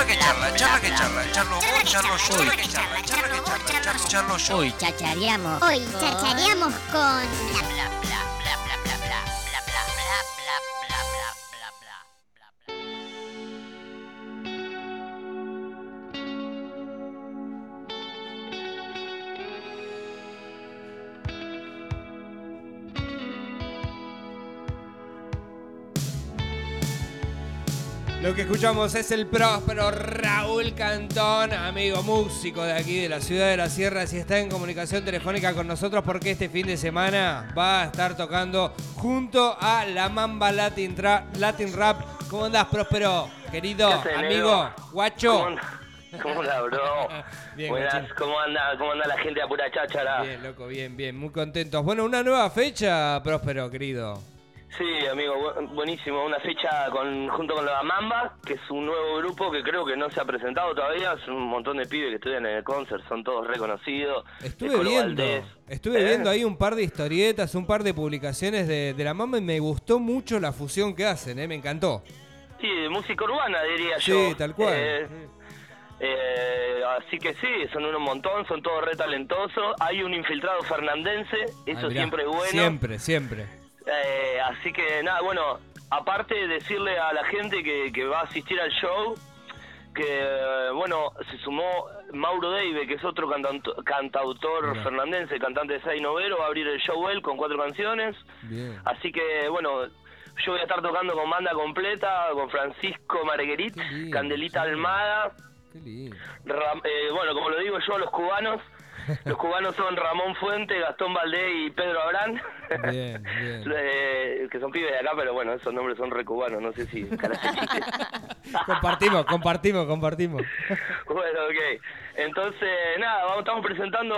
charla que charla, charla que charla, charlo vos, charlo yo, charla que charla, charla que charla, charlo, charlo yo. Hoy chachareamos. Hoy chachareamos con Lo que escuchamos es el próspero Raúl Cantón, amigo músico de aquí de la ciudad de las Sierras y está en comunicación telefónica con nosotros porque este fin de semana va a estar tocando junto a la Mamba Latin, Tra- Latin Rap. ¿Cómo andás, próspero? Querido ¿Qué haces, amigo, negro? guacho. ¿Cómo anda, ¿Cómo anda, bro? Bien, Buenas. ¿cómo anda, ¿cómo anda la gente de Pura Cháchara? Bien, loco, bien, bien, muy contentos. Bueno, una nueva fecha, próspero, querido. Sí, amigo, bu- buenísimo. Una fecha con, junto con la Mamba, que es un nuevo grupo que creo que no se ha presentado todavía. Son un montón de pibes que estudian en el concert, son todos reconocidos. Estuve viendo, Valdés. estuve ¿Eh? viendo ahí un par de historietas, un par de publicaciones de, de la mama y me gustó mucho la fusión que hacen, ¿eh? me encantó. Sí, de música urbana, diría Sí, yo. tal cual. Eh, eh, así que sí, son un montón, son todos re talentosos. Hay un infiltrado fernandense, eso Ah, siempre es bueno. Siempre, siempre. Eh, así que nada, bueno, aparte de decirle a la gente que, que va a asistir al show, que bueno, se sumó Mauro Deive, que es otro cantanto- cantautor Mirá. fernandense, cantante de Sai Novero, va a abrir el show él con cuatro canciones. Bien. Así que bueno, yo voy a estar tocando con banda completa, con Francisco Marguerit, Qué lindo, Candelita. Almada. Qué lindo. Ram- eh, bueno, como lo digo yo, los cubanos. Los cubanos son Ramón Fuente, Gastón Valdés y Pedro Abrán. Bien, bien. Eh, que son pibes de acá, pero bueno, esos nombres son re cubanos, no sé si compartimos, compartimos, compartimos. bueno, ok. Entonces, nada, vamos, estamos presentando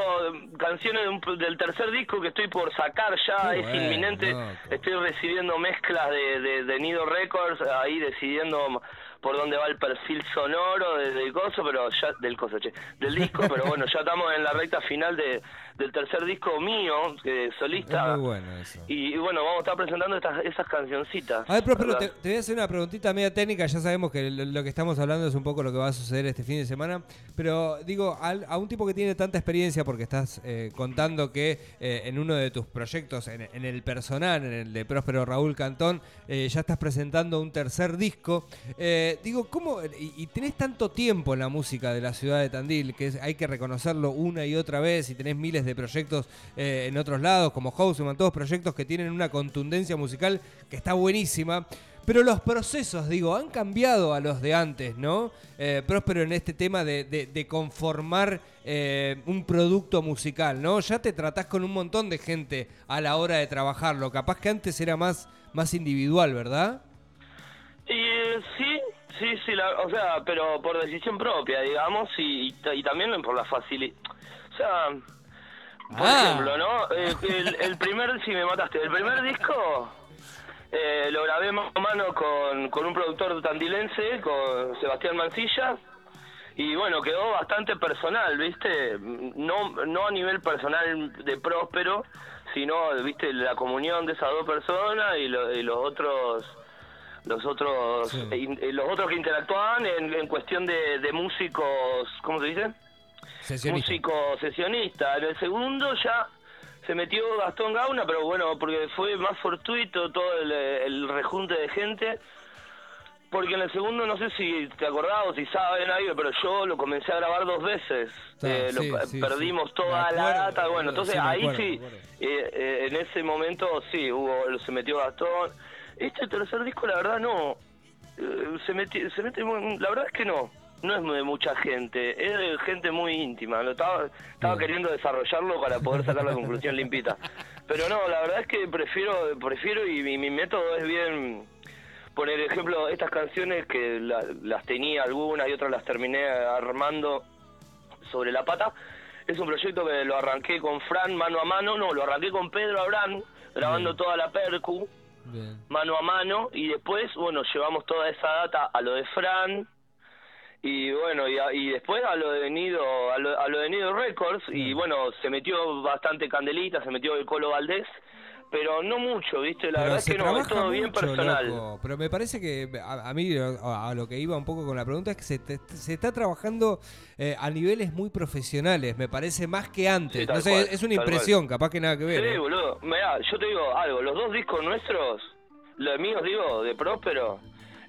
canciones de un- del tercer disco que estoy por sacar ya, Qué es bueno, inminente. loco. Estoy recibiendo mezclas de, de, de Nido Records, ahí decidiendo por dónde va el perfil sonoro de- del coso, pero ya, del coso, che, del disco, pero bueno, ya estamos en la recta final de, del tercer disco mío, que solista. Es muy bueno eso. Y, y bueno, vamos a estar presentando estas, esas cancioncitas. A ver, próspero, te, voy a hacer una preguntita media técnica. Ya sabemos que lo, lo que estamos hablando es un poco lo que va a suceder este fin de semana. Pero digo, al- a un tipo que tiene tanta experiencia, porque estás eh, contando que eh, en uno de tus proyectos, en, en el personal, en el de Próspero Raúl Cantón, eh, ya estás presentando un tercer disco. Eh, digo, ¿cómo? Y, y tenés tanto tiempo en la música de la ciudad de Tandil, que es- hay que reconocerlo una y otra vez, y tenés miles de proyectos eh, en otros lados, como Houseman, todos proyectos que tienen una contundencia musical que está buenísima. Pero los procesos, digo, han cambiado a los de antes, ¿no? Eh, Próspero en este tema de, de- conformar eh, un producto musical, ¿no? Ya te tratás con un montón de gente a la hora de trabajarlo. Capaz que antes era más, más individual, ¿verdad? Eh, sí, sí, sí, o sea, pero por decisión propia, digamos, y, y y también por la facilidad. O sea, por Ah. ejemplo, ¿no? Eh, el, el primer, si me mataste, el primer disco eh, lo grabé mano a mano con, con un productor tandilense, con Sebastián Mancilla. Y bueno, quedó bastante personal, ¿viste? No, no a nivel personal de próspero, sino, ¿viste? La comunión de esas dos personas y, lo- y los otros los otros Sí. eh, los otros que interactuaban en, en cuestión de, de músicos, ¿cómo se dice? Sesionista. Músico sesionista. En el segundo ya se metió Gastón Gauna, pero bueno, porque fue más fortuito todo el, el rejunte de gente. Porque en el segundo, no sé si te acordás o si saben ahí, pero yo lo comencé a grabar dos veces. Está, Eh, lo- sí, perdimos sí. toda la data. Bueno, entonces ahí sí, eh, eh, en ese momento sí, hubo se metió Gastón. Este tercer disco, la verdad, no. Eh, se metió, se mete muy- la verdad es que no. No es de mucha gente, es de gente muy íntima. Lo estaba, estaba Bien. queriendo desarrollarlo para poder sacar la conclusión limpita. Pero no, la verdad es que prefiero, prefiero y mi, mi método es bien poner ejemplo estas canciones que la- las tenía algunas y otras las terminé armando sobre la pata. Es un proyecto que lo arranqué con Fran mano a mano, no, lo arranqué con Pedro Abrán, grabando toda la percu Bien. mano a mano y después, bueno, llevamos toda esa data a lo de Fran y bueno, y, a- y después a lo de Nido, a lo, a lo de Nido Records y bueno, se metió bastante candelita, se metió el Colo Valdés, pero no mucho, ¿viste? La Pero verdad es que no, es todo bien personal. loco. Pero me parece que a, a mí a, lo que iba un poco con la pregunta es que se, te- se está trabajando eh, a niveles muy profesionales, me parece más que antes. Sí, tal no sé, cual, es una impresión, capaz que nada que ver. Sí, ¿eh? boludo. Mirá, yo te digo algo, los dos discos nuestros, los míos digo, de Próspero,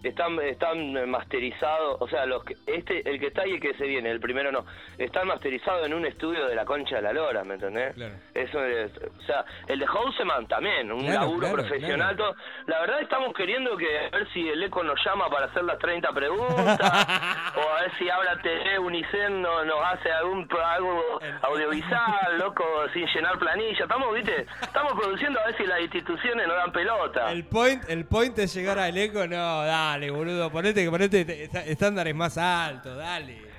están están masterizados, o sea, los que, este el que está y el que se viene, el primero no, están masterizados en un estudio de la Concha de la Lora, ¿me entendés? Claro. Eso es, o sea, el de Houseman también, un Claro, laburo claro, profesional. todo. La verdad estamos queriendo que a ver si el eco nos llama para hacer las 30 preguntas, o a ver si habla TV Unicen no, nos hace algún algo audiovisual, loco, sin llenar planilla. Estamos, viste, estamos produciendo a ver si las instituciones nos dan pelota. El point, el point es llegar al eco, no, dale, boludo, ponete, ponete te- está- estándares más altos, dale.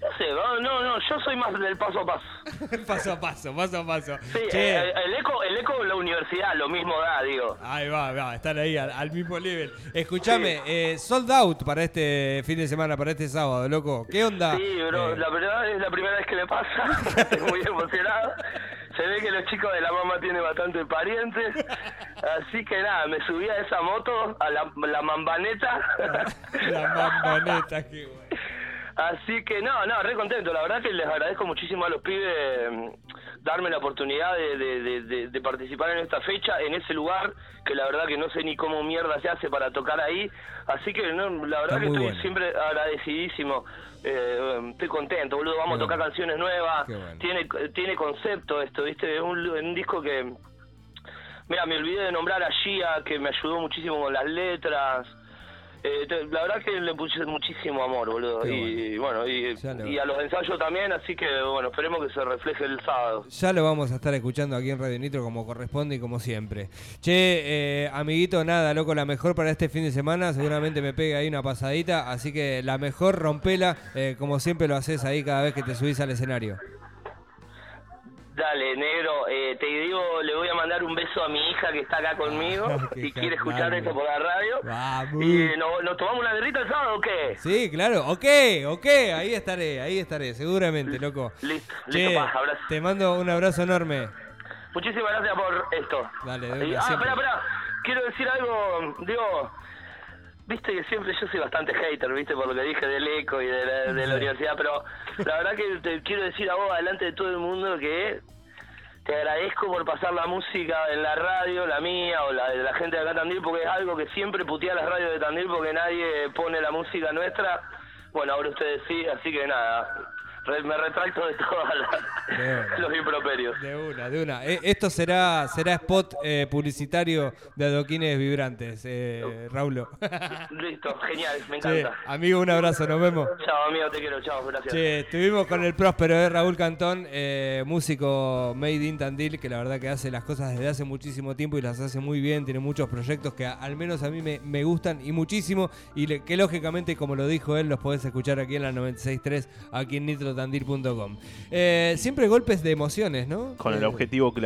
No sé, no, no, yo soy más del paso a paso. paso a paso, paso a paso. Sí, Che, eh, el eco, el eco en la universidad, lo mismo da, digo. Ahí va, va, están ahí al, al mismo nivel. Escuchame, eh, sold out para este fin de semana, para este sábado, loco. ¿Qué onda? Sí, bro, Eh, la verdad es la primera vez que me pasa. Estoy muy emocionado. Se ve que los chicos de la mamá tienen bastante parientes. Así que nada, me subí a esa moto, a la, la mambaneta. la mambaneta, qué bueno. Así que no, no, re contento. La verdad que les agradezco muchísimo a los pibes mm, darme la oportunidad de, de- de- de- de participar en esta fecha, en ese lugar, que la verdad que no sé ni cómo mierda se hace para tocar ahí. Así que no, la verdad Está que estoy bueno. siempre agradecidísimo. Eh, estoy contento, boludo. Vamos Qué a tocar bueno. canciones nuevas. Bueno. Tiene, tiene concepto esto, ¿viste? Es un, un disco que. Mira, me olvidé de nombrar a Gia, que me ayudó muchísimo con las letras. Eh, te- la verdad que le puse muchísimo amor, boludo. Qué y bueno, y a los ensayos también, así que bueno, esperemos que se refleje el sábado. Ya lo vamos a estar escuchando aquí en Radio Nitro como corresponde y como siempre. Che, eh, amiguito, nada, loco, la mejor para este fin de semana. Seguramente me pegue ahí una pasadita. Así que la mejor rompela, eh, como siempre lo haces ahí cada vez que te subís al escenario. Dale, negro, eh, te digo, le voy a mandar un beso a mi hija que está acá conmigo, Qué si quiere escuchar esto por la radio. Vamos. ¿Y no- nos tomamos una guerrita el sábado o qué? Sí, claro, ok, ok, ahí estaré, ahí estaré, seguramente, loco. Listo, Che, listo, pa, abrazo. te mando un abrazo enorme. Muchísimas gracias por esto. Dale, de una, ah, espera, espera. Quiero decir algo, digo, viste que siempre yo soy bastante hater, viste, por lo que dije del eco y de la, de la universidad, pero la verdad que te quiero decir a vos, delante de todo el mundo, que te agradezco por pasar la música en la radio, la mía o la de la gente de acá Tandil, porque es algo que siempre putea las radios de Tandil porque nadie pone la música nuestra. Bueno, ahora ustedes sí, así que nada, me retracto de todos los improperios. De una, de una. Eh, esto será será spot eh, publicitario de adoquines vibrantes, eh, Raulo. Listo, genial, me encanta. amigo, un abrazo, nos vemos. Chao, amigo, te quiero, chao, gracias. Che, estuvimos con el próspero de Raúl Cantón, eh, músico made in Tandil, que la verdad que hace las cosas desde hace muchísimo tiempo y las hace muy bien, tiene muchos proyectos que al menos a mí me, me gustan y muchísimo, y le- que lógicamente, como lo dijo él, los podés escuchar aquí en la 96.3, aquí en Eh, siempre golpes de emociones, ¿no? Con el Eh, objetivo